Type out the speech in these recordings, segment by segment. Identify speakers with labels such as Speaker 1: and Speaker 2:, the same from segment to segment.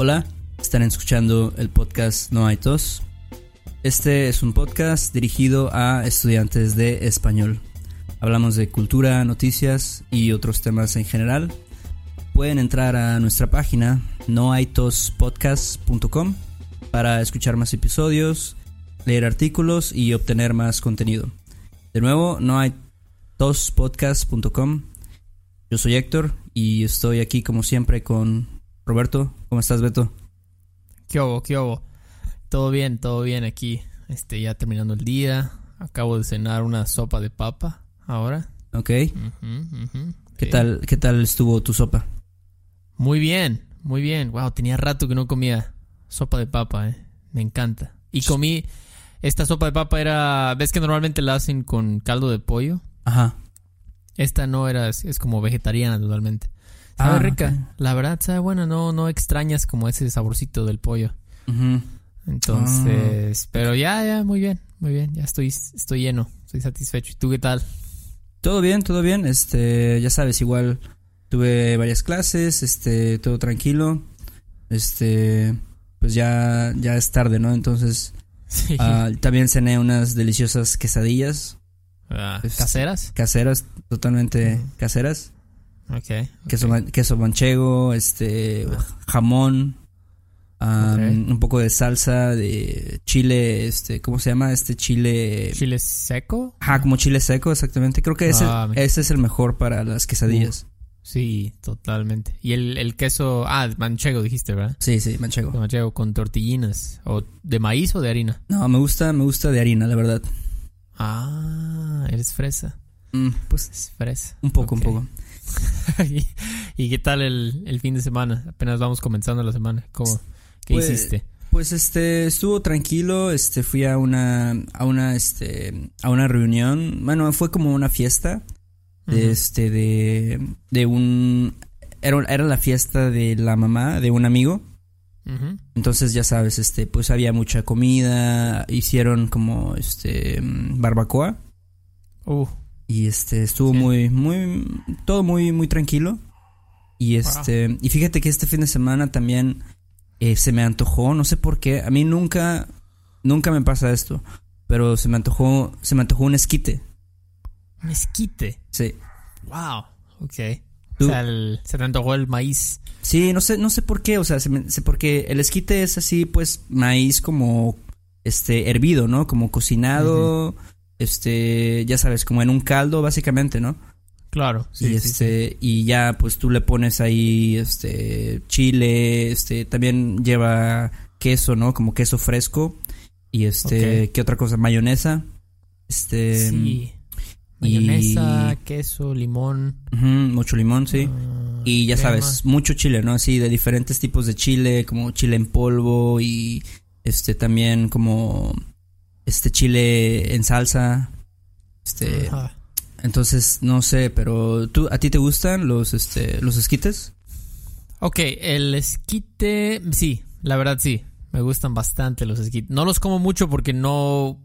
Speaker 1: Hola, están escuchando el podcast No hay tos. Este es un podcast dirigido a estudiantes de español. Hablamos de cultura, noticias y otros temas en general. Pueden entrar a nuestra página noaitospodcast.com para escuchar más episodios, leer artículos y obtener más contenido. De nuevo, noaitospodcast.com. Yo soy Héctor y estoy aquí como siempre con Roberto. ¿Cómo estás, Beto?
Speaker 2: ¿Qué hubo? ¿Qué hubo? Todo bien, todo bien aquí. Este, ya terminando el día. Acabo de cenar una sopa de papa ahora.
Speaker 1: Ok. ¿Qué
Speaker 2: Sí.
Speaker 1: tal, qué tal estuvo tu sopa?
Speaker 2: Muy bien, muy bien. Wow, tenía rato que no comía sopa de papa, eh. Me encanta. Y comí. Esta sopa de papa era. ¿Ves que normalmente la hacen con caldo de pollo?
Speaker 1: Ajá.
Speaker 2: Esta no era, es, es como vegetariana totalmente. Sabe
Speaker 1: Ah,
Speaker 2: rica. La verdad, sabe buena. No, no extrañas como ese saborcito del pollo. Entonces,
Speaker 1: Ah.
Speaker 2: pero ya, ya, muy bien, muy bien. Ya estoy, estoy lleno, estoy satisfecho. ¿Y tú qué tal?
Speaker 1: Todo bien, todo bien. Este, ya sabes, igual tuve varias clases, este, todo tranquilo. Este, pues ya, ya es tarde, ¿no? Entonces,
Speaker 2: Sí.
Speaker 1: ah, también cené unas deliciosas quesadillas
Speaker 2: Ah,
Speaker 1: es-
Speaker 2: ¿Caseras?
Speaker 1: caseras, totalmente
Speaker 2: Ujú.
Speaker 1: caseras.
Speaker 2: Ok.
Speaker 1: Queso, queso manchego, este, jamón, am,
Speaker 2: Ok.
Speaker 1: un poco de salsa de chile, este, ¿cómo se llama? Este chile.
Speaker 2: ¿Chile seco?
Speaker 1: Ajá, como chile seco, exactamente. Creo que ese,
Speaker 2: Ah,
Speaker 1: ese es el mejor para las quesadillas.
Speaker 2: Sí, totalmente. Y el, el queso, ah, manchego dijiste, ¿verdad?
Speaker 1: Sí, sí, manchego.
Speaker 2: Manchego con tortillinas. ¿O de maíz o de harina?
Speaker 1: No, me gusta, me gusta de harina, la verdad.
Speaker 2: Ah, eres fresa.
Speaker 1: Mm, pues
Speaker 2: Es fresa.
Speaker 1: un poco, un poco.
Speaker 2: ¿Y, y qué tal el, el fin de semana? Apenas vamos comenzando la semana. ¿Cómo? ¿Qué
Speaker 1: Pues,
Speaker 2: hiciste?
Speaker 1: Pues este estuvo tranquilo, este fui a una a una este a una reunión, bueno, fue como una fiesta de este de de un era, era la fiesta de la mamá de un amigo. Entonces ya sabes, este pues había mucha comida, hicieron como este mm, barbacoa
Speaker 2: Uh,
Speaker 1: y este estuvo
Speaker 2: Sí.
Speaker 1: muy muy todo muy muy tranquilo. Y este y fíjate que este fin de semana también eh, se me antojó, no sé por qué, a mí nunca nunca me pasa esto, pero se me antojó se me antojó un esquite.
Speaker 2: mezquite.
Speaker 1: Sí.
Speaker 2: Wow. Ok.
Speaker 1: Tú-
Speaker 2: O sea, el- se te antojó el maíz.
Speaker 1: Sí, no sé no sé por qué, o sea, se me- se- porque el esquite es así pues maíz como este hervido, ¿no? Como cocinado, este, ya sabes, como en un caldo básicamente, ¿no?
Speaker 2: Claro.
Speaker 1: y
Speaker 2: Sí, sí, sí.
Speaker 1: este y ya pues tú le pones ahí este chile este también lleva queso no como queso fresco y este qué otra cosa mayonesa este
Speaker 2: Sí.
Speaker 1: y-
Speaker 2: Mayonesa, queso, limón.
Speaker 1: mucho limón sí
Speaker 2: ah,
Speaker 1: y ya
Speaker 2: crema.
Speaker 1: sabes mucho chile no así de diferentes tipos de chile como chile en polvo y este también como este chile en salsa este
Speaker 2: Ajá.
Speaker 1: entonces no sé pero tú a ti te gustan los este los esquites
Speaker 2: Ok, el esquite, sí, la verdad sí, me gustan bastante los esquites. No los como mucho porque no,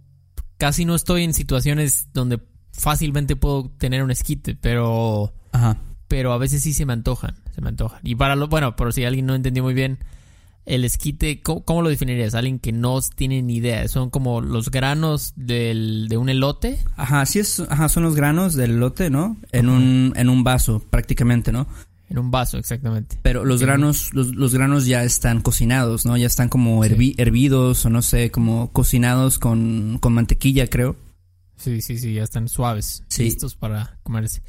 Speaker 2: casi no estoy en situaciones donde fácilmente puedo tener un esquite, pero,
Speaker 1: ajá
Speaker 2: pero a veces sí se me antojan, se me antojan. Y para lo, bueno, por si alguien no entendió muy bien, el esquite, ¿cómo, cómo lo definirías? Alguien que no tiene ni idea, son como los granos del, de un elote.
Speaker 1: Ajá, sí es, ajá, son los granos del elote, ¿no? En un, en un vaso, prácticamente, ¿no?
Speaker 2: En un vaso, exactamente.
Speaker 1: Pero los granos, los, los granos ya están cocinados, ¿no? Ya están como
Speaker 2: Sí.
Speaker 1: hervi- hervidos o no sé, como cocinados con, con mantequilla, creo.
Speaker 2: Sí, sí, sí, ya están suaves,
Speaker 1: Sí.
Speaker 2: listos para comerse.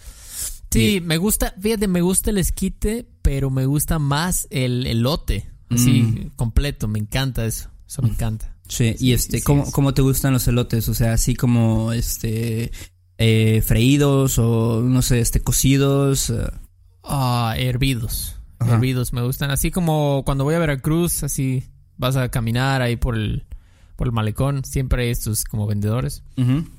Speaker 2: Sí, me gusta, fíjate, me gusta el esquite, pero me gusta más el elote, así,
Speaker 1: Mm.
Speaker 2: completo, me encanta eso, eso me encanta.
Speaker 1: Sí,
Speaker 2: Sí,
Speaker 1: y este,
Speaker 2: sí,
Speaker 1: ¿cómo. ¿cómo te gustan los elotes? O sea, así como, este, eh, freídos o, no sé, este, cocidos. eh,
Speaker 2: Ah, hervidos,
Speaker 1: Ajá.
Speaker 2: hervidos me gustan, así como cuando voy a Veracruz, así, vas a caminar ahí por el, por el malecón, siempre hay estos como vendedores,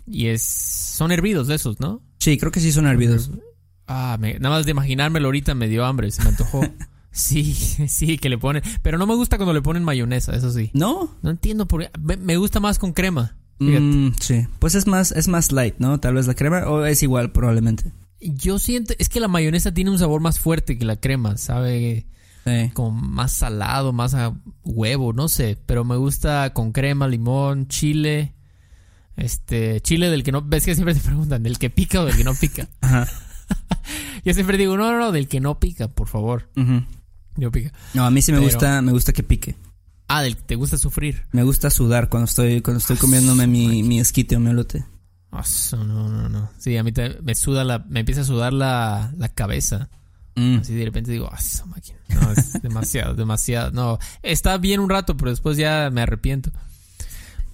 Speaker 2: y es, son hervidos de esos, ¿no?
Speaker 1: Sí, creo que sí son hervidos.
Speaker 2: Ah, me- nada más de imaginármelo ahorita me dio hambre, se me antojó. Sí, sí, que le ponen. Pero no me gusta cuando le ponen mayonesa, eso sí.
Speaker 1: ¿No?
Speaker 2: No entiendo por qué. Me, gusta más con crema.
Speaker 1: Mm, sí. Pues es más, es más light, ¿no? Tal vez la crema, o es igual, probablemente.
Speaker 2: Yo siento, es que la mayonesa tiene un sabor más fuerte que la crema, sabe,
Speaker 1: Sí.
Speaker 2: como más salado, más a huevo, no sé, pero me gusta con crema, limón, chile. Este, chile del que no, ves que siempre te preguntan, del que pica o del que no pica.
Speaker 1: Ajá.
Speaker 2: Yo siempre digo, no, no, no, del que no pica, por favor. No pica.
Speaker 1: No, a mí sí me
Speaker 2: Pero-
Speaker 1: gusta, me gusta que pique.
Speaker 2: Ah, del que te gusta sufrir.
Speaker 1: Me gusta sudar cuando estoy, cuando estoy
Speaker 2: Ah,
Speaker 1: comiéndome mi, mi esquite o mi elote.
Speaker 2: Ah, su- no, no, no. Sí, a mí te- me suda la, me empieza a sudar la, la cabeza.
Speaker 1: Mm.
Speaker 2: Así de repente digo, ah, máquina. No, es demasiado, demasiado. No, está bien un rato, pero después ya me arrepiento.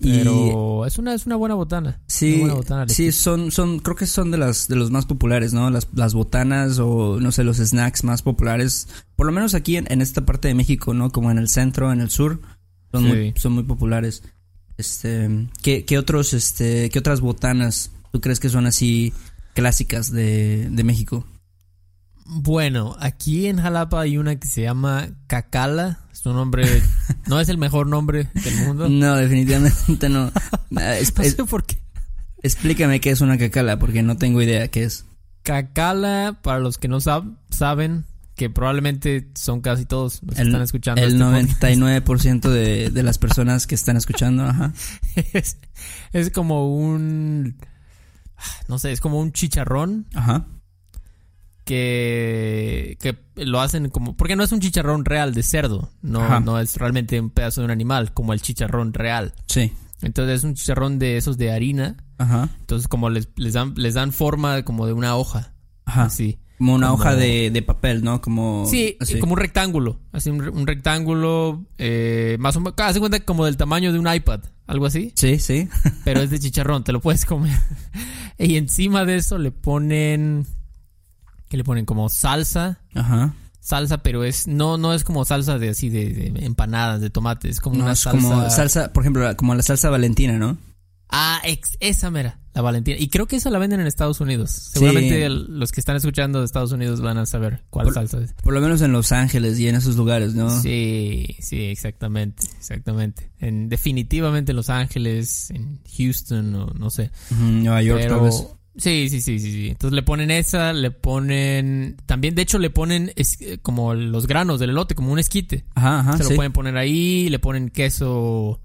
Speaker 1: Y-
Speaker 2: Pero es una, es una buena botana.
Speaker 1: Sí,
Speaker 2: Una buena botana,
Speaker 1: sí, son, son, creo que son de las, de los más populares, ¿no? Las, las botanas o, no sé, los snacks más populares. Por lo menos aquí en, en esta parte de México, ¿no? Como en el centro, en el sur, son,
Speaker 2: Sí.
Speaker 1: muy, son muy populares. Este, ¿qué, qué otros, este, qué otras botanas tú crees que son así clásicas de, de México?
Speaker 2: Bueno, aquí en Jalapa hay una que se llama Cacala. Es un nombre, no es el mejor nombre del mundo.
Speaker 1: No, definitivamente no. Ah, es-
Speaker 2: No sé por qué.
Speaker 1: explícame qué es una cacala, porque no tengo idea qué es.
Speaker 2: Cacala, para los que no sab- saben, que probablemente son casi todos los que están escuchando.
Speaker 1: El
Speaker 2: este podcast.
Speaker 1: 99% de, de las personas que están escuchando, ajá.
Speaker 2: es, es como un. No sé, es como un chicharrón
Speaker 1: Ajá.
Speaker 2: que lo hacen como. Porque no es un chicharrón real de cerdo. No,
Speaker 1: Ajá.
Speaker 2: no es realmente un pedazo de un animal, como el chicharrón real.
Speaker 1: Sí.
Speaker 2: Entonces es un chicharrón de esos de harina.
Speaker 1: Ajá.
Speaker 2: Entonces, como les, les, dan, les dan forma como de una hoja.
Speaker 1: Ajá.
Speaker 2: Así.
Speaker 1: Como una
Speaker 2: Como-
Speaker 1: hoja de, de papel, ¿no? Como.
Speaker 2: Sí,
Speaker 1: así.
Speaker 2: como un rectángulo. Así, un, un rectángulo. eh, más o menos. Haz de cuenta como del tamaño de un iPad. Algo así.
Speaker 1: Sí, sí.
Speaker 2: pero es de chicharrón, te lo puedes comer. y encima de eso le ponen que le ponen como salsa,
Speaker 1: Ajá.
Speaker 2: salsa, pero es no no es como salsa de así de, de empanadas de tomate, es como
Speaker 1: No,
Speaker 2: una
Speaker 1: es
Speaker 2: salsa.
Speaker 1: como salsa, por ejemplo, como la salsa valentina, ¿no?
Speaker 2: Ah, ex- esa mera, la Valentina. Y creo que esa la venden en Estados Unidos. Seguramente el- los que están escuchando de Estados Unidos van a saber cuál
Speaker 1: Por-
Speaker 2: salsa es.
Speaker 1: Por lo menos en Los Ángeles y en esos lugares, ¿no?
Speaker 2: Sí, sí, exactamente, exactamente. En definitivamente en Los Ángeles, en Houston o no sé.
Speaker 1: Ujú, Nueva York, tal vez.
Speaker 2: Sí, sí, sí, sí, sí. Entonces le ponen esa, le ponen también de hecho le ponen es- eh, como los granos del elote, como un esquite.
Speaker 1: Ajá, ajá.
Speaker 2: Se
Speaker 1: sí.
Speaker 2: lo pueden poner ahí, le ponen queso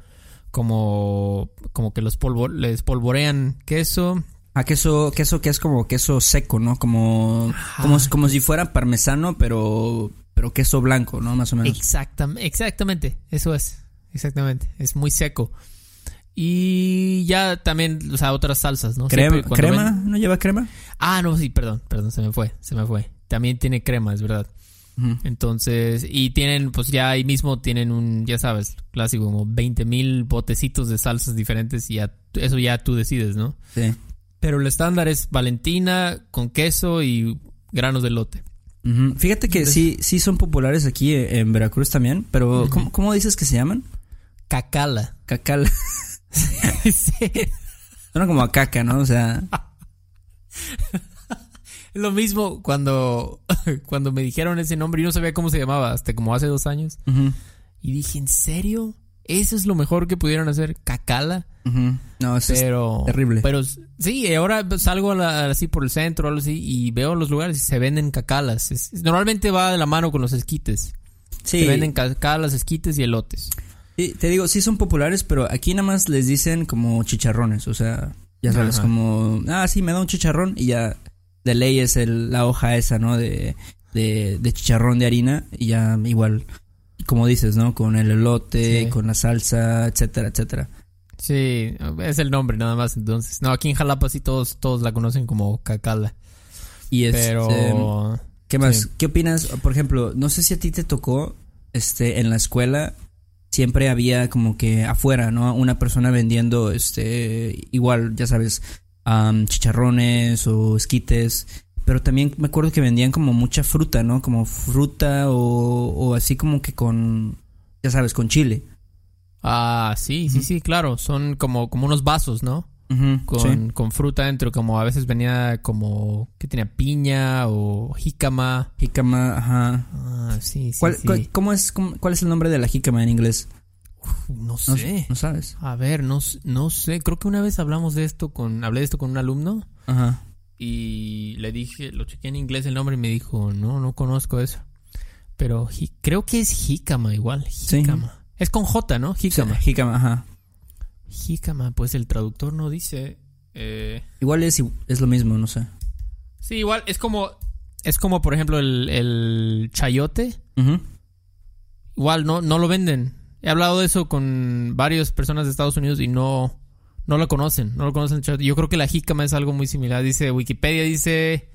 Speaker 2: como como que los polvo, les polvorean queso.
Speaker 1: Ah, queso, queso que es como queso seco, ¿no? Como,
Speaker 2: Ajá.
Speaker 1: como, como si fuera parmesano, pero, pero queso blanco, ¿no? Más o menos.
Speaker 2: Exactam- exactamente, eso es. Exactamente, es muy seco. Y ya también, o sea, otras salsas, ¿no?
Speaker 1: Crema,
Speaker 2: Siempre
Speaker 1: crema,
Speaker 2: ven-
Speaker 1: ¿no lleva crema?
Speaker 2: Ah, no, sí, perdón, perdón, se me fue, se me fue. También tiene crema, es verdad. Entonces, y tienen, pues ya ahí mismo tienen un, ya sabes, clásico, como 20 mil botecitos de salsas diferentes y ya, eso ya tú decides, ¿no?
Speaker 1: Sí.
Speaker 2: Pero el estándar es Valentina con queso y granos de lote.
Speaker 1: Fíjate que sí, sí son populares aquí eh, en Veracruz también, pero. ¿cómo, cómo dices que se llaman?
Speaker 2: Cacala.
Speaker 1: Cacal.
Speaker 2: Sí.
Speaker 1: Suena como a caca, ¿no? O sea,
Speaker 2: lo mismo cuando, cuando me dijeron ese nombre y no sabía cómo se llamaba, hasta como hace dos años. Y dije, ¿en serio? ¿Eso es lo mejor que pudieron hacer? ¿Cacala?
Speaker 1: no, eso es
Speaker 2: Pero.
Speaker 1: terrible.
Speaker 2: Pero sí, ahora salgo a la- así por el centro algo así y veo los lugares y se venden cacalas. Es- normalmente va de la mano con los esquites.
Speaker 1: sí,
Speaker 2: Se venden cacalas, esquites y elotes.
Speaker 1: Sí, te digo, sí son populares, pero aquí nada más les dicen como chicharrones, o sea, ya sabes,
Speaker 2: Ajá.
Speaker 1: como, ah, sí, me da un chicharrón y ya de ley es el, la hoja esa, ¿no? De, de, de chicharrón de harina y ya igual, como dices, ¿no? Con el elote,
Speaker 2: Sí.
Speaker 1: con la salsa, etcétera, etcétera.
Speaker 2: Sí, es el nombre nada más entonces. No, aquí en Jalapa sí todos, todos la conocen como cacala.
Speaker 1: Y este,
Speaker 2: Pero...
Speaker 1: ¿Qué más?
Speaker 2: Sí.
Speaker 1: ¿Qué opinas? Por ejemplo, no sé si a ti te tocó, este, en la escuela siempre había como que afuera, ¿no? Una persona vendiendo, este, igual, ya sabes, am, chicharrones o esquites. Pero también me acuerdo que vendían como mucha fruta, ¿no? Como fruta o, o así como que con, ya sabes, con chile.
Speaker 2: Ah, sí, sí, sí, claro. Son como, como unos vasos, ¿no? Con,
Speaker 1: sí.
Speaker 2: con fruta dentro, como a veces venía como... ¿Qué tenía? Piña o jícama.
Speaker 1: Jícama, ajá.
Speaker 2: Ah, sí, sí,
Speaker 1: ¿Cuál,
Speaker 2: sí.
Speaker 1: cuál- cómo es, cómo- ¿Cuál es el nombre de la jícama en inglés?
Speaker 2: No
Speaker 1: No,
Speaker 2: sé.
Speaker 1: no sabes.
Speaker 2: A ver, no, no sé. Creo que una vez hablamos de esto con... Hablé de esto con un alumno
Speaker 1: Ajá.
Speaker 2: y le dije... Lo chequé en inglés el nombre y me dijo, no, no conozco eso. Pero creo que es jícama igual. Jícama. Es con J, ¿no? Jícama.
Speaker 1: Jícama, ajá.
Speaker 2: Jícama, pues el traductor no dice. eh,
Speaker 1: Igual es, es lo mismo, no sé.
Speaker 2: Sí, igual es como. Es como, por ejemplo, el, el chayote. Igual no, no lo venden. He hablado de eso con varias personas de Estados Unidos y no, no lo conocen. No lo conocen. Yo creo que la jícama es algo muy similar. Dice Wikipedia, dice.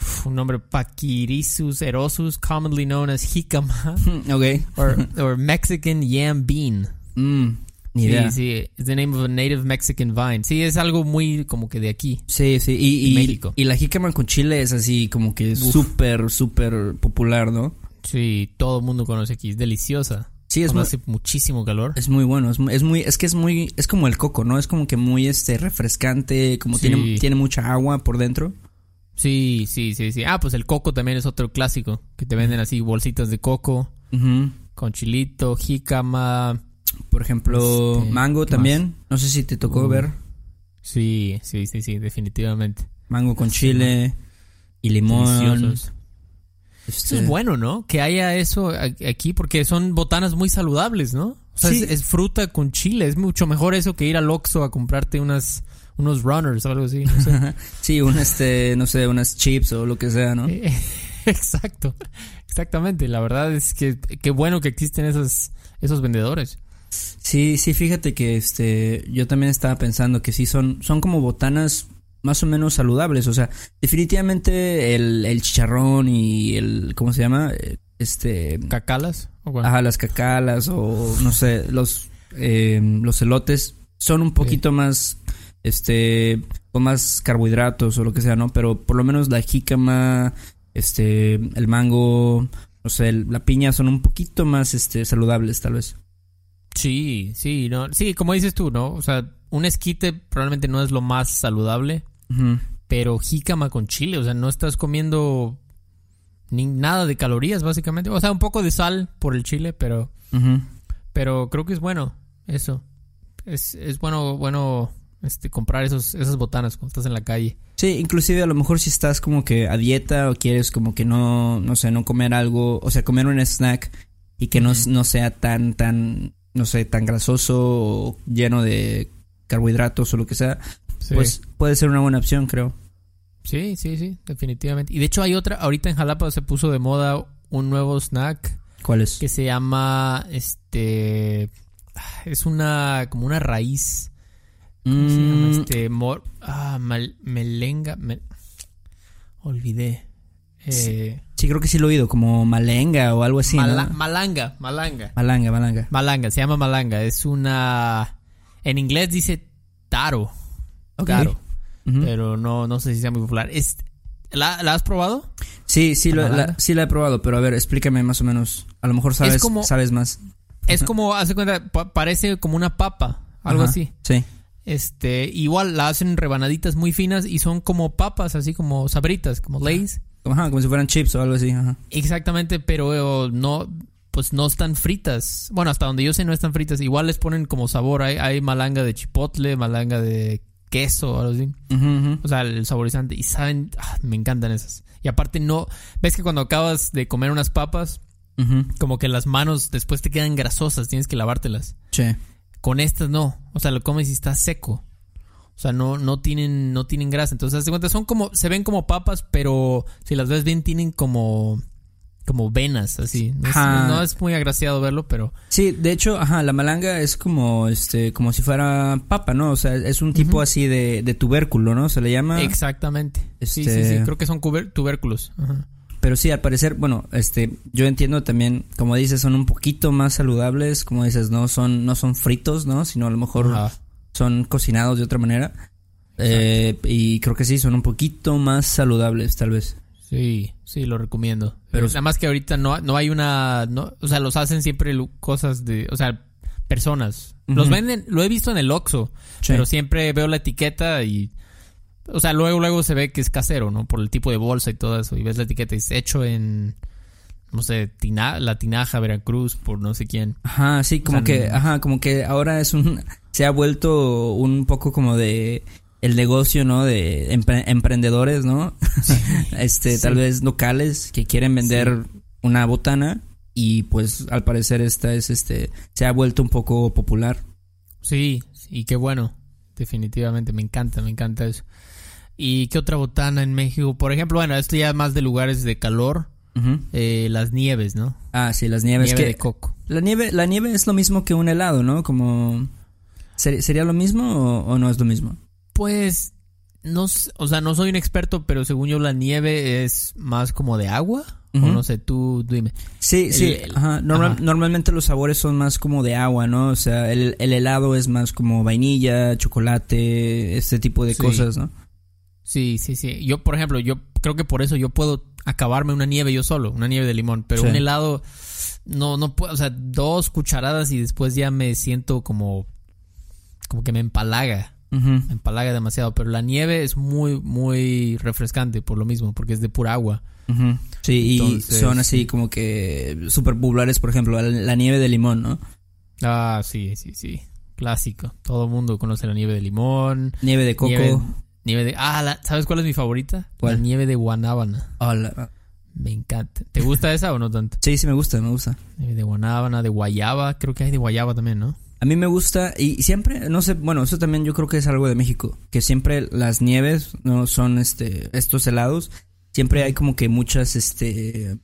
Speaker 2: uf, un nombre Paquirisus erosus, commonly known as jícama.
Speaker 1: ok.
Speaker 2: or, or Mexican yam bean.
Speaker 1: Mm, ni
Speaker 2: Sí,
Speaker 1: idea.
Speaker 2: sí, it's the name of a native Mexican vine. Sí, es algo muy como que de aquí.
Speaker 1: Sí, sí. Y,
Speaker 2: México.
Speaker 1: y la jícama con chile es así como que súper, súper popular, ¿no?
Speaker 2: Sí, todo el mundo conoce aquí. Es deliciosa.
Speaker 1: Sí, es muy,
Speaker 2: hace muchísimo calor.
Speaker 1: es muy bueno. Es muy, es muy, es que es muy, es como el coco, ¿no? Es como que muy, este, refrescante, como
Speaker 2: Sí.
Speaker 1: tiene, tiene mucha agua por dentro.
Speaker 2: Sí, sí, sí, sí. Ah, pues el coco también es otro clásico. Que te venden así bolsitas de coco con chilito, jícama.
Speaker 1: Por ejemplo,
Speaker 2: Este,
Speaker 1: mango
Speaker 2: ¿qué
Speaker 1: también. No sé si te tocó
Speaker 2: Uh.
Speaker 1: ver.
Speaker 2: Sí, sí, sí, sí, definitivamente.
Speaker 1: Mango con chile y limón. Este,
Speaker 2: Eso es bueno, ¿no? Que haya eso aquí porque son botanas muy saludables, ¿no? O sea,
Speaker 1: Sí.
Speaker 2: es, es fruta con chile. Es mucho mejor eso que ir al Oxxo a comprarte unas, unos runners o algo así. no sé.
Speaker 1: Sí, un este, no sé, unas chips o lo que sea, ¿no?
Speaker 2: Eh, Exacto. Exactamente. La verdad es que qué bueno que existen esos, esos vendedores.
Speaker 1: Sí, sí, fíjate que este, yo también estaba pensando que sí son, son como botanas más o menos saludables, o sea, definitivamente el, el chicharrón y el, ¿cómo se llama? Este,
Speaker 2: ¿Cacalas? ¿O
Speaker 1: ajá, las cacalas o no sé, los, eh, los elotes son un poquito más, este, con más carbohidratos o lo que sea, ¿no? Pero por lo menos la jícama, este, el mango, no sé, la piña son un poquito más, este, saludables tal vez.
Speaker 2: Sí, sí, no. Sí, como dices tú, ¿no? O sea, un esquite probablemente no es lo más saludable, pero jícama con chile, o sea, no estás comiendo ni nada de calorías, básicamente. O sea, un poco de sal por el chile, pero, pero creo que es bueno eso. Es, es bueno, bueno, este, comprar esos, esas botanas cuando estás en la calle.
Speaker 1: Sí, inclusive a lo mejor si estás como que a dieta o quieres como que no, no sé, no comer algo, o sea, comer un snack y que no, no sea tan, tan, no sé, tan grasoso o lleno de carbohidratos o lo que sea,
Speaker 2: Sí.
Speaker 1: pues puede ser una buena opción, creo.
Speaker 2: sí, sí, sí, definitivamente. Y de hecho hay otra, ahorita en Jalapa se puso de moda un nuevo snack
Speaker 1: ¿Cuál es?
Speaker 2: que se llama, este, es una, como una raíz. ¿Cómo se llama?
Speaker 1: Mm,
Speaker 2: Este, mor- ah, mal- melenga, me- olvidé. Eh,
Speaker 1: Sí, creo que sí lo he oído, como malenga o algo así,
Speaker 2: mala-
Speaker 1: ¿no?
Speaker 2: malanga, malanga.
Speaker 1: Malanga, malanga.
Speaker 2: Malanga, se llama malanga. Es una, en inglés dice taro,
Speaker 1: Ok.
Speaker 2: taro, pero no, no sé si sea muy popular. Es, ¿la, ¿La has probado?
Speaker 1: Sí, sí,
Speaker 2: ¿La
Speaker 1: lo, la,
Speaker 2: malanga?
Speaker 1: sí la he probado, pero a ver, explícame más o menos. A lo mejor sabes,
Speaker 2: como-
Speaker 1: sabes más.
Speaker 2: Es como, hace cuenta, pa- parece como una papa, algo
Speaker 1: Ajá,
Speaker 2: así.
Speaker 1: Sí.
Speaker 2: Este, igual la hacen rebanaditas muy finas y son como papas, así como sabritas, como lays.
Speaker 1: Ajá, como si fueran chips o algo así, ajá.
Speaker 2: Exactamente, pero no, pues no están fritas. Bueno, hasta donde yo sé no están fritas. Igual les ponen como sabor. Hay, hay malanga de chipotle, malanga de queso o algo así. O sea, el saborizante. Y saben, ah, me encantan esas. Y aparte no, ves que cuando acabas de comer unas papas,
Speaker 1: Ujú.
Speaker 2: como que las manos después te quedan grasosas, tienes que lavártelas.
Speaker 1: Sí.
Speaker 2: Con estas no. O sea, lo comes y está seco. O sea, no, no tienen, no tienen grasa. Entonces, de cuenta, son como, se ven como papas, pero si las ves bien, tienen como, como venas, así. No es,
Speaker 1: Ajá.
Speaker 2: no es muy agraciado verlo, pero
Speaker 1: Sí, de hecho, ajá, la malanga es como, este, como si fuera papa, ¿no? O sea, es un tipo así de, de tubérculo, ¿no? Se le llama.
Speaker 2: exactamente. Sí, sí,
Speaker 1: Este-
Speaker 2: sí. Creo que son tubérculos. Ajá.
Speaker 1: Pero sí, al parecer, bueno, este, yo entiendo también, como dices, son un poquito más saludables, como dices, no son, no son fritos, ¿no? Sino a lo mejor
Speaker 2: Ajá.
Speaker 1: Son cocinados de otra manera. Eh, y creo que sí, son un poquito más saludables, tal vez.
Speaker 2: Sí, sí, lo recomiendo.
Speaker 1: Pero-
Speaker 2: nada más que ahorita no, no hay una, no, o sea, los hacen siempre cosas de, o sea, personas. Los venden, lo he visto en el Oxxo,
Speaker 1: Sí.
Speaker 2: pero siempre veo la etiqueta y, o sea, luego, luego se ve que es casero, ¿no? Por el tipo de bolsa y todo eso. Y ves la etiqueta y es hecho en, no sé, tina, la tinaja Veracruz por no sé quién.
Speaker 1: Ajá, sí, como
Speaker 2: sea,
Speaker 1: que,
Speaker 2: no-
Speaker 1: ajá, como que ahora es un, se ha vuelto un poco como de el negocio, ¿no? De empre- emprendedores, ¿no? este,
Speaker 2: Sí.
Speaker 1: tal vez locales que quieren vender una botana y pues al parecer esta es este se ha vuelto un poco popular.
Speaker 2: Sí, y qué bueno, definitivamente, me encanta, me encanta eso. ¿Y qué otra botana en México? Por ejemplo, bueno, esto ya más de lugares de calor, eh, las nieves, ¿no?
Speaker 1: Ah, sí, las nieves.
Speaker 2: Nieve
Speaker 1: que,
Speaker 2: de coco.
Speaker 1: La nieve, la nieve es lo mismo que un helado, ¿no? Como ¿ser- sería lo mismo o, o no es lo mismo?
Speaker 2: Pues, no, o sea, no soy un experto, pero según yo la nieve es más como de agua.
Speaker 1: Ujú.
Speaker 2: O no sé, tú dime.
Speaker 1: Sí, sí.
Speaker 2: el-
Speaker 1: ajá. Normal-
Speaker 2: ajá.
Speaker 1: Normalmente los sabores son más como de agua, ¿no? O sea, el, el helado es más como vainilla, chocolate, este tipo de
Speaker 2: Sí.
Speaker 1: cosas, ¿no?
Speaker 2: Sí, sí, sí. Yo, por ejemplo, yo creo que por eso yo puedo acabarme una nieve yo solo, una nieve de limón, pero
Speaker 1: Sí.
Speaker 2: un helado no no puedo, o sea, dos cucharadas y después ya me siento como como que me empalaga, me empalaga demasiado, pero la nieve es muy muy refrescante por lo mismo, porque es de pura agua.
Speaker 1: Sí, y son así
Speaker 2: sí.
Speaker 1: como que súper populares, por ejemplo, la, nieve de limón, ¿no?
Speaker 2: Ah, sí, sí, sí. Clásico. Todo el mundo conoce la nieve de limón,
Speaker 1: Nieve de coco.
Speaker 2: Nieve- nieve de Ah, la- ¿sabes cuál es mi favorita?
Speaker 1: ¿Cuál?
Speaker 2: La nieve de guanábana.
Speaker 1: Hola.
Speaker 2: Me encanta. ¿Te gusta esa o no tanto?
Speaker 1: Sí, sí, me gusta, me gusta.
Speaker 2: Nieve de guanábana, de guayaba, creo que hay de guayaba también, ¿no?
Speaker 1: A mí me gusta y siempre, no sé, bueno, eso también yo creo que es algo de México, que siempre las nieves no son este estos helados, siempre hay como que muchas este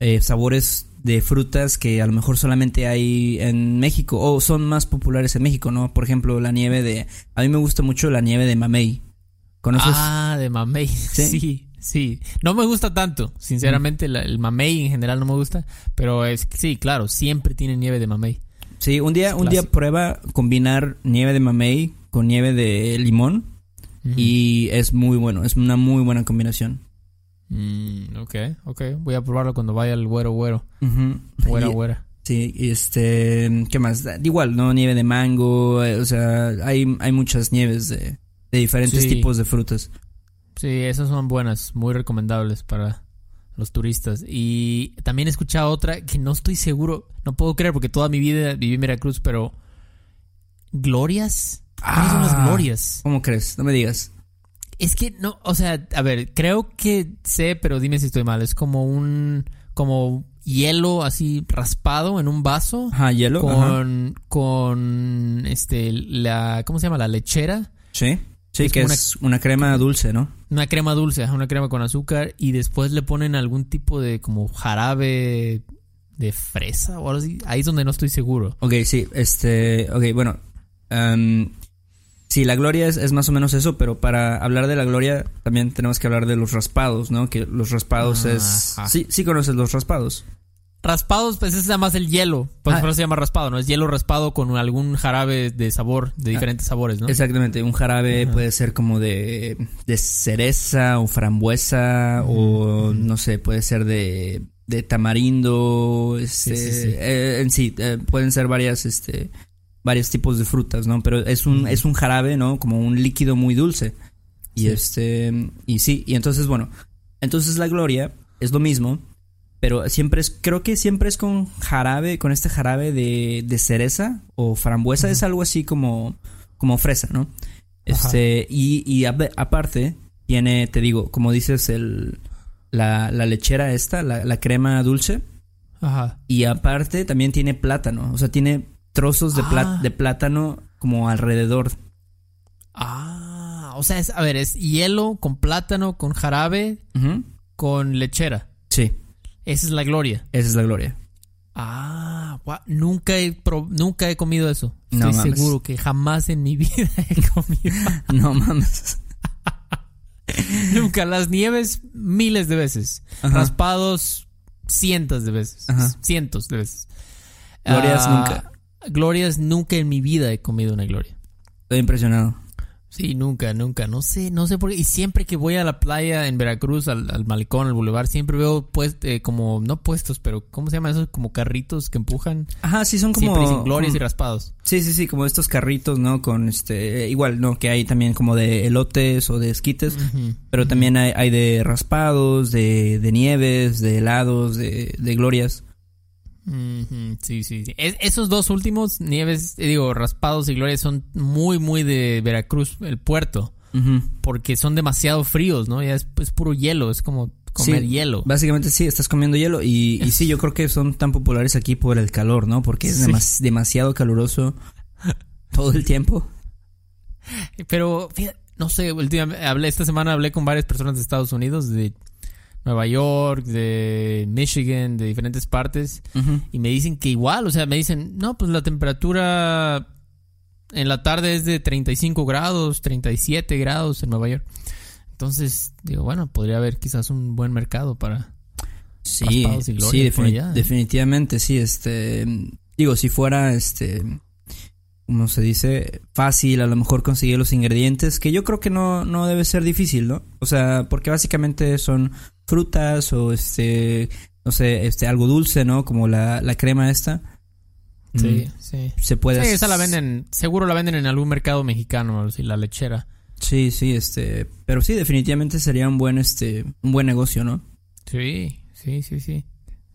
Speaker 1: eh, sabores de frutas que a lo mejor solamente hay en México o son más populares en México, ¿no? Por ejemplo, la nieve de a mí me gusta mucho la nieve de mamey. ¿Conoces?
Speaker 2: Ah, de mamey. Sí, sí. No me gusta tanto, sinceramente, la- el mamey en general no me gusta, pero es sí, claro, siempre tiene nieve de mamey.
Speaker 1: Sí, un día un día prueba combinar nieve de mamey con nieve de limón y es muy bueno, es una muy buena combinación.
Speaker 2: Mm, ok, ok. Voy a probarlo cuando vaya al güero güero.
Speaker 1: Ujú.
Speaker 2: Güera
Speaker 1: Y-
Speaker 2: güera.
Speaker 1: Sí, este, ¿qué más? Igual, ¿no? Nieve de mango, eh, o sea, hay, hay muchas nieves de, de diferentes
Speaker 2: Sí.
Speaker 1: tipos de frutas.
Speaker 2: Sí, esas son buenas, muy recomendables para los turistas. Y también he escuchado otra que no estoy seguro, no puedo creer porque toda mi vida viví en Veracruz, pero glorias. ¿Cuáles son las
Speaker 1: Ah.
Speaker 2: glorias?
Speaker 1: ¿Cómo crees? No me digas.
Speaker 2: Es que no, o sea, a ver, creo que sé, pero dime si estoy mal. Es como un, como hielo así raspado en un vaso
Speaker 1: Ajá, hielo. ajá.
Speaker 2: con, con, este, la, ¿cómo se llama? La lechera.
Speaker 1: Sí. Sí,
Speaker 2: es
Speaker 1: que
Speaker 2: una-
Speaker 1: es una crema dulce, ¿no?
Speaker 2: Una crema dulce, una crema con azúcar y después le ponen algún tipo de como jarabe de fresa o algo así. Ahí es donde no estoy seguro.
Speaker 1: Ok, sí, este, ok, bueno. em, sí, la gloria es, es más o menos eso, pero para hablar de la gloria también tenemos que hablar de los raspados, ¿no? Que los raspados es...
Speaker 2: Ajá.
Speaker 1: Sí, sí conoces los raspados.
Speaker 2: Raspados, pues ese es más el hielo. Pues
Speaker 1: Ah.
Speaker 2: por eso se llama raspado, ¿no? Es hielo raspado con algún jarabe de sabor, de diferentes sabores, ¿no?
Speaker 1: Exactamente, un jarabe
Speaker 2: Ajá.
Speaker 1: puede ser como de, de cereza o frambuesa o no sé, puede ser de, de tamarindo, este,
Speaker 2: Sí, sí, sí.
Speaker 1: eh, en sí, eh, pueden ser varias, este, varios tipos de frutas, ¿no? Pero es un,
Speaker 2: Ujú.
Speaker 1: es un jarabe, ¿no? Como un líquido muy dulce. Y
Speaker 2: Sí.
Speaker 1: este, y sí, y entonces, bueno, entonces la gloria es lo mismo, pero siempre es, creo que siempre es con jarabe, con este jarabe de, de cereza o frambuesa, es algo así como, como fresa, ¿no? Este, y, y a- aparte, tiene, te digo, como dices, el, la, la lechera esta, la, la crema dulce,
Speaker 2: Ajá.
Speaker 1: y aparte también tiene plátano, o sea, tiene trozos de,
Speaker 2: Ah.
Speaker 1: de plátano como alrededor.
Speaker 2: Ah, o sea, es, a ver, es hielo con plátano, con jarabe, con lechera.
Speaker 1: Sí,
Speaker 2: Esa es la gloria.
Speaker 1: esa es la gloria.
Speaker 2: Ah, guau, nunca he nunca he comido eso.
Speaker 1: No
Speaker 2: Estoy
Speaker 1: mames.
Speaker 2: seguro que jamás en mi vida he comido.
Speaker 1: No mames.
Speaker 2: nunca las nieves miles de veces.
Speaker 1: Ajá.
Speaker 2: Raspados cientos de veces.
Speaker 1: Ajá.
Speaker 2: Cientos de veces.
Speaker 1: Glorias
Speaker 2: Ah,
Speaker 1: nunca.
Speaker 2: Glorias nunca en mi vida he comido una gloria.
Speaker 1: Estoy impresionado.
Speaker 2: Sí, nunca, nunca. No sé, no sé por qué. Y siempre que voy a la playa en Veracruz, al, al malecón, al bulevar, siempre veo pues eh, como, no puestos, pero ¿cómo se llaman esos? Como carritos que empujan.
Speaker 1: Ajá, sí, son como.
Speaker 2: siempre dicen glorias y raspados.
Speaker 1: Sí, sí, sí, como estos carritos, ¿no? Con este. eh, Igual, ¿no? Que hay también como de elotes o de esquites. Pero también hay, hay de raspados, de, de nieves, de helados, de, de glorias.
Speaker 2: Sí, sí, sí. Es- esos dos últimos, nieves, digo, raspados y glorias, son muy, muy de Veracruz, el puerto, porque son demasiado fríos, ¿no? Ya es, es puro hielo, es como, como comer
Speaker 1: Sí,
Speaker 2: hielo.
Speaker 1: Básicamente sí, estás comiendo hielo y, y sí, yo creo que son tan populares aquí por el calor, ¿no? Porque es
Speaker 2: Sí.
Speaker 1: demas- demasiado caluroso todo el tiempo.
Speaker 2: Pero, fíjate, no sé, últimamente hablé, esta semana hablé con varias personas de Estados Unidos, de Nueva York, de Michigan, de diferentes partes, y me dicen que igual, o sea, me dicen, no, pues la temperatura en la tarde es de 35 grados, 37 grados en Nueva York. Entonces, digo, bueno, podría haber quizás un buen mercado para...
Speaker 1: Sí,
Speaker 2: y
Speaker 1: sí,
Speaker 2: gloria por
Speaker 1: defini-
Speaker 2: allá.
Speaker 1: definitivamente sí, este, digo, si fuera, este, como se dice, fácil a lo mejor conseguir los ingredientes, que yo creo que no, no debe ser difícil, ¿no? O sea, porque básicamente son frutas o, este, no sé, este, algo dulce, ¿no? Como la, la crema esta.
Speaker 2: Sí,
Speaker 1: Mm,
Speaker 2: sí.
Speaker 1: Se puede...
Speaker 2: Sí, esa la venden, seguro la venden en algún mercado mexicano, así, la lechera.
Speaker 1: Sí, sí, este, pero sí, definitivamente sería un buen, este, un buen negocio, ¿no?
Speaker 2: Sí, sí, sí, sí.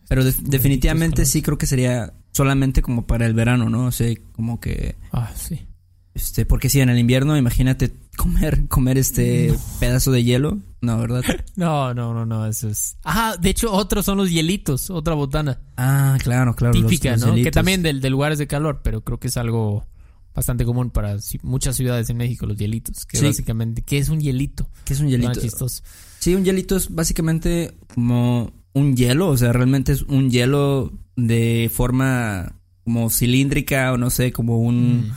Speaker 1: Pero de- definitivamente sí creo que sería solamente como para el verano, ¿no? O sea, como que,
Speaker 2: Ah, sí.
Speaker 1: este, porque si en el invierno, imagínate comer, comer este pedazo de hielo, no, ¿verdad?
Speaker 2: No, no, no, no, eso es. Ah, de hecho, otros son los hielitos, otra botana
Speaker 1: Ah, claro, claro.
Speaker 2: típica,
Speaker 1: los
Speaker 2: ¿no? Que también de, de lugares de calor, pero creo que es algo bastante común para muchas ciudades en México, los hielitos. Que
Speaker 1: Sí.
Speaker 2: básicamente, ¿qué es un hielito?
Speaker 1: ¿Qué es un
Speaker 2: No,
Speaker 1: hielito?
Speaker 2: chistoso.
Speaker 1: Sí, un hielito es básicamente como un hielo, o sea, realmente es un hielo de forma como cilíndrica o no sé, como un,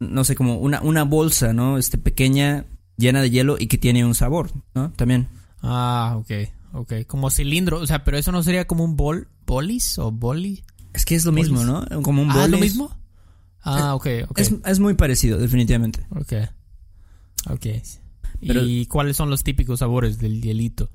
Speaker 2: Mm.
Speaker 1: no sé, como una, una bolsa, ¿no? Este pequeña, llena de hielo y que tiene un sabor, ¿no? También.
Speaker 2: Ah, ok, ok. Como cilindro, o sea, pero eso no sería como un bol, bolis o boli.
Speaker 1: Es que es lo mismo, ¿no? Como un
Speaker 2: Ah, ¿es lo
Speaker 1: bolis.
Speaker 2: mismo? Ah, ok, ok.
Speaker 1: Es, es muy parecido, definitivamente.
Speaker 2: Ok. Ok.
Speaker 1: Pero-
Speaker 2: ¿Y cuáles son los típicos sabores del hielito?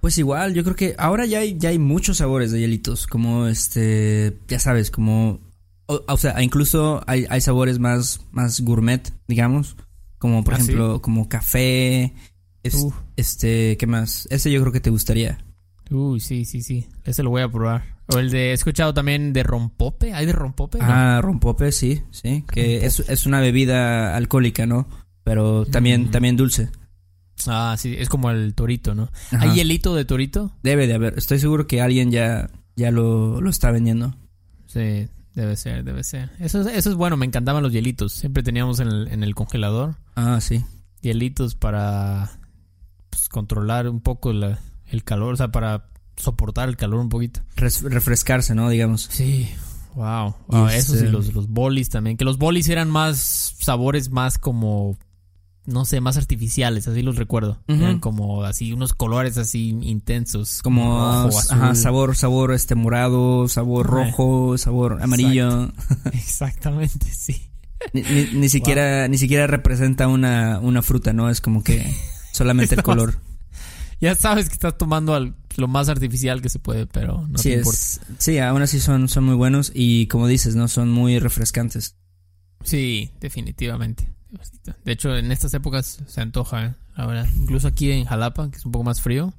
Speaker 1: Pues igual, yo creo que ahora ya hay, ya hay muchos sabores de hielitos, como este, ya sabes, como, o, o sea, incluso hay, hay sabores más, más gourmet, digamos, como por
Speaker 2: Ah, ¿sí?
Speaker 1: ejemplo, como café, es- este, ¿qué más? Ese yo creo que te gustaría.
Speaker 2: Uy, sí, sí, sí. Ese lo voy a probar. O el de, he escuchado también de rompope. ¿Hay de rompope? No.
Speaker 1: Ah, rompope, sí, sí, que es, es una bebida alcohólica, ¿no? Pero también,
Speaker 2: Mm.
Speaker 1: también dulce.
Speaker 2: Ah, sí, es como el torito, ¿no?
Speaker 1: Ajá.
Speaker 2: ¿Hay hielito de torito?
Speaker 1: Debe de haber, estoy seguro que alguien ya, ya lo, lo está vendiendo.
Speaker 2: Sí, debe ser, debe ser. Eso, es- eso es bueno, me encantaban los hielitos. Siempre teníamos en el, en el congelador
Speaker 1: Ah, sí.
Speaker 2: hielitos para pues, controlar un poco la- el calor, o sea, para soportar el calor un poquito.
Speaker 1: Res- refrescarse, ¿no? Digamos.
Speaker 2: Sí, wow. Wow Eso sí,
Speaker 1: este-
Speaker 2: los, los bolis también. Que los bolis eran más sabores más como, no sé, más artificiales, así los recuerdo. Eran como así, unos colores así intensos.
Speaker 1: Como
Speaker 2: rojo,
Speaker 1: ajá,
Speaker 2: azul.
Speaker 1: sabor, sabor este morado, sabor
Speaker 2: Ajá.
Speaker 1: rojo, sabor amarillo.
Speaker 2: Exactamente, sí.
Speaker 1: Ni, ni- ni siquiera, ni siquiera representa una, una fruta, ¿no? Es como que solamente el color.
Speaker 2: Ya sabes que estás tomando al- lo más artificial que se puede, pero no
Speaker 1: sí,
Speaker 2: te importa.
Speaker 1: es, sí, aún así son, son muy buenos y como dices, ¿no? Son muy refrescantes.
Speaker 2: Sí, definitivamente. De hecho, en estas épocas se antoja, ¿eh? la verdad. Incluso aquí en Jalapa, que es un poco más frío,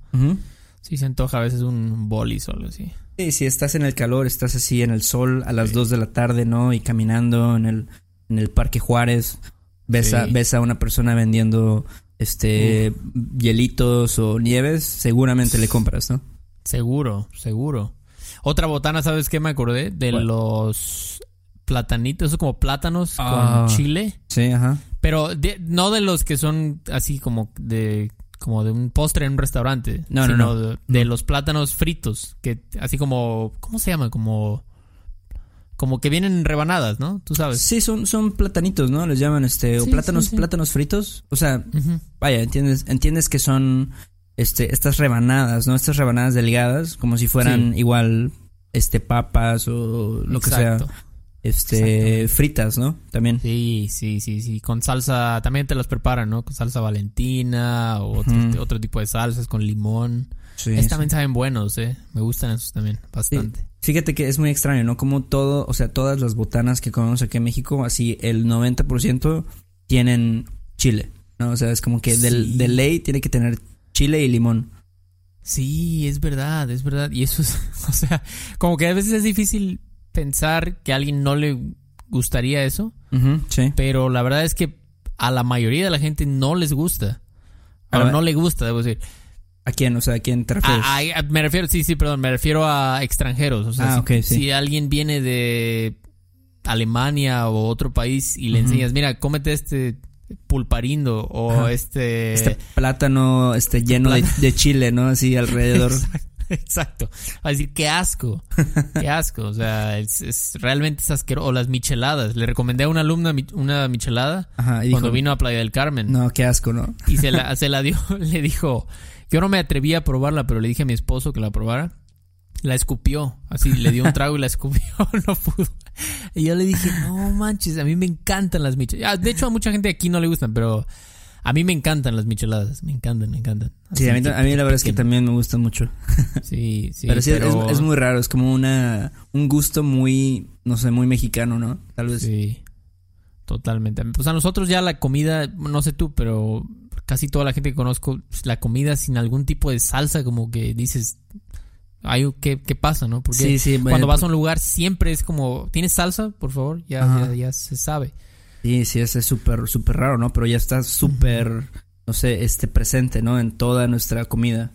Speaker 2: sí se antoja a veces un bolis o algo así.
Speaker 1: Sí, si estás en el calor, estás así en el sol a las
Speaker 2: Sí.
Speaker 1: 2 de la tarde, ¿no? Y caminando en el, en el Parque Juárez, ves, a,
Speaker 2: Sí.
Speaker 1: ves a una persona vendiendo este hielitos o nieves, seguramente le compras, ¿no?
Speaker 2: Seguro, seguro. Otra botana, ¿sabes qué me acordé? De los platanitos, esos como plátanos
Speaker 1: Ah.
Speaker 2: con chile.
Speaker 1: Sí, ajá.
Speaker 2: Pero de- no de los que son así como de como de un postre en un restaurante.
Speaker 1: No, no,
Speaker 2: sino
Speaker 1: no.
Speaker 2: De, los plátanos fritos. Que así como. ¿Cómo se llama? Como. Como que vienen en rebanadas, ¿no? Tú sabes.
Speaker 1: Sí, son, son platanitos, ¿no? Les llaman este, o plátanos,
Speaker 2: sí, sí.
Speaker 1: plátanos fritos. O sea, vaya, entiendes, entiendes que son este, estas rebanadas, ¿no? Estas rebanadas delgadas, como si fueran igual este papas o lo que sea. Este fritas, ¿no? También.
Speaker 2: Sí, sí, sí, sí. Con salsa, también te las preparan, ¿no? Con salsa valentina o otro, tipo de salsas con limón.
Speaker 1: Sí,
Speaker 2: Estos
Speaker 1: sí.
Speaker 2: también saben buenos, ¿eh? Me gustan esos también, bastante.
Speaker 1: Fíjate que es muy extraño, ¿no? Como todo, o sea, todas las botanas que comemos aquí en México, así el 90% tienen chile, ¿no? O sea, es como que del- de ley tiene que tener chile y limón.
Speaker 2: Sí, es verdad, es verdad. Y eso es, o sea, como que a veces es difícil pensar que a alguien no le gustaría eso,
Speaker 1: sí.
Speaker 2: pero la verdad es que a la mayoría de la gente no les gusta.
Speaker 1: Ver.
Speaker 2: no le gusta, debo decir.
Speaker 1: ¿A quién? O sea, ¿a quién te refieres?
Speaker 2: Ah, me refiero, sí, sí, perdón, me refiero a extranjeros. O sea,
Speaker 1: Ah,
Speaker 2: si,
Speaker 1: ok, sí.
Speaker 2: si alguien viene de Alemania o otro país y le enseñas, mira, cómete este pulparindo o
Speaker 1: Ajá.
Speaker 2: este...
Speaker 1: Este plátano este, lleno de, de chile, ¿no? Así alrededor.
Speaker 2: Exacto. Va a decir, qué asco. Qué asco. O sea, es, es- realmente es asqueroso. O las micheladas. Le recomendé a una alumna una michelada
Speaker 1: Ajá,
Speaker 2: cuando vino a Playa del Carmen.
Speaker 1: no, qué asco, ¿no?
Speaker 2: Y se la, se la dio. Le dijo, yo no me atreví a probarla, pero le dije a mi esposo que la probara. La escupió. Así, le dio un trago y la escupió. No pudo. Y yo le dije, no manches, a mí me encantan las micheladas. De hecho, a mucha gente aquí no le gustan, pero a mí me encantan las micheladas. Me encantan, me encantan.
Speaker 1: Sí, a mí,
Speaker 2: que-
Speaker 1: a mí la verdad es que también me gustan mucho.
Speaker 2: Sí, sí.
Speaker 1: pero sí, es- Es, muy raro, es como una un gusto muy, no sé, muy mexicano, ¿no? Tal vez.
Speaker 2: Sí, totalmente. Pues a nosotros ya la comida, no sé tú, pero casi toda la gente que conozco, pues, la comida sin algún tipo de salsa, como que dices, ay, ¿qué, qué pasa, no? Porque
Speaker 1: sí, sí,
Speaker 2: cuando vas a un lugar siempre es como, ¿tienes salsa, por favor? Ya, ya, ya se sabe.
Speaker 1: Sí, sí, es es súper, súper raro, ¿no? Pero ya está súper, no sé, este presente, ¿no? En toda nuestra comida.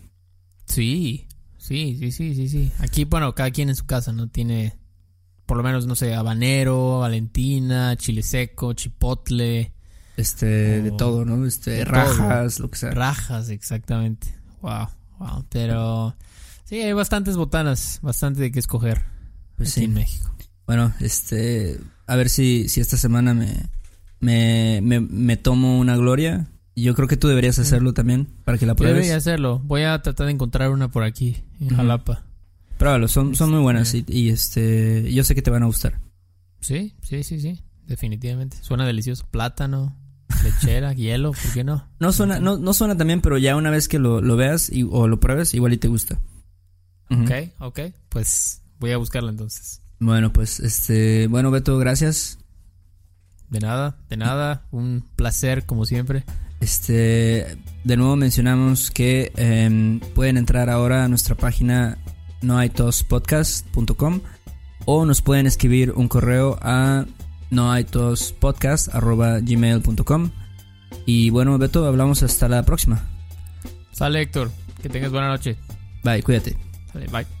Speaker 2: Sí, sí, sí, sí, sí, sí. Aquí, bueno, cada quien en su casa, ¿no? Tiene, por lo menos, no sé, habanero, valentina, chile seco, chipotle.
Speaker 1: Este, de todo, ¿no? Este,
Speaker 2: de
Speaker 1: rajas, lo que sea.
Speaker 2: Rajas, exactamente. Wow, wow. Pero sí, hay bastantes botanas, bastante de qué escoger
Speaker 1: Pues
Speaker 2: aquí
Speaker 1: sí.
Speaker 2: en México.
Speaker 1: Bueno, este, a ver si, si esta semana me, me, me, me tomo una gloria. Yo creo que tú deberías hacerlo también para que la pruebes.
Speaker 2: debería hacerlo. Voy a tratar de encontrar una por aquí, en. Jalapa.
Speaker 1: Pruébalo, son, son muy buenas y,
Speaker 2: Este-
Speaker 1: y, este, yo sé que te van a gustar.
Speaker 2: Sí, sí, sí, sí. Definitivamente. Suena delicioso. Plátano, lechera, hielo, ¿por qué no?
Speaker 1: No suena, no, no suena también, pero ya una vez que lo, lo veas y, o lo pruebes, igual y te gusta.
Speaker 2: Ok, ok. Pues voy a buscarla entonces.
Speaker 1: Bueno, pues, este, bueno, Beto, gracias.
Speaker 2: De nada, de nada. Un placer, como siempre.
Speaker 1: Este, de nuevo mencionamos que em, pueden entrar ahora a nuestra página noaitospodcast.com o nos pueden escribir un correo a noaitospodcast.gmail.com y bueno, Beto, hablamos hasta la próxima.
Speaker 2: Sale, Héctor. Que tengas buena noche.
Speaker 1: Bye, cuídate.
Speaker 2: Sale, bye.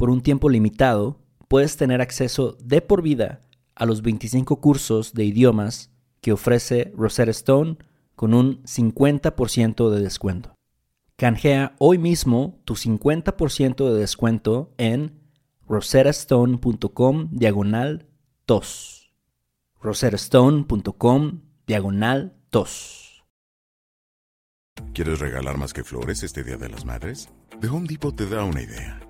Speaker 1: Por un tiempo limitado, puedes tener acceso de por vida a los 25 cursos de idiomas que ofrece Rosetta Stone con un 50% de descuento. Canjea hoy mismo tu 50% de descuento en rosettastone.com diagonal tos. rosettastone.com diagonal tos.
Speaker 3: ¿Quieres regalar más que flores este Día de las Madres? The Home Depot te da una idea.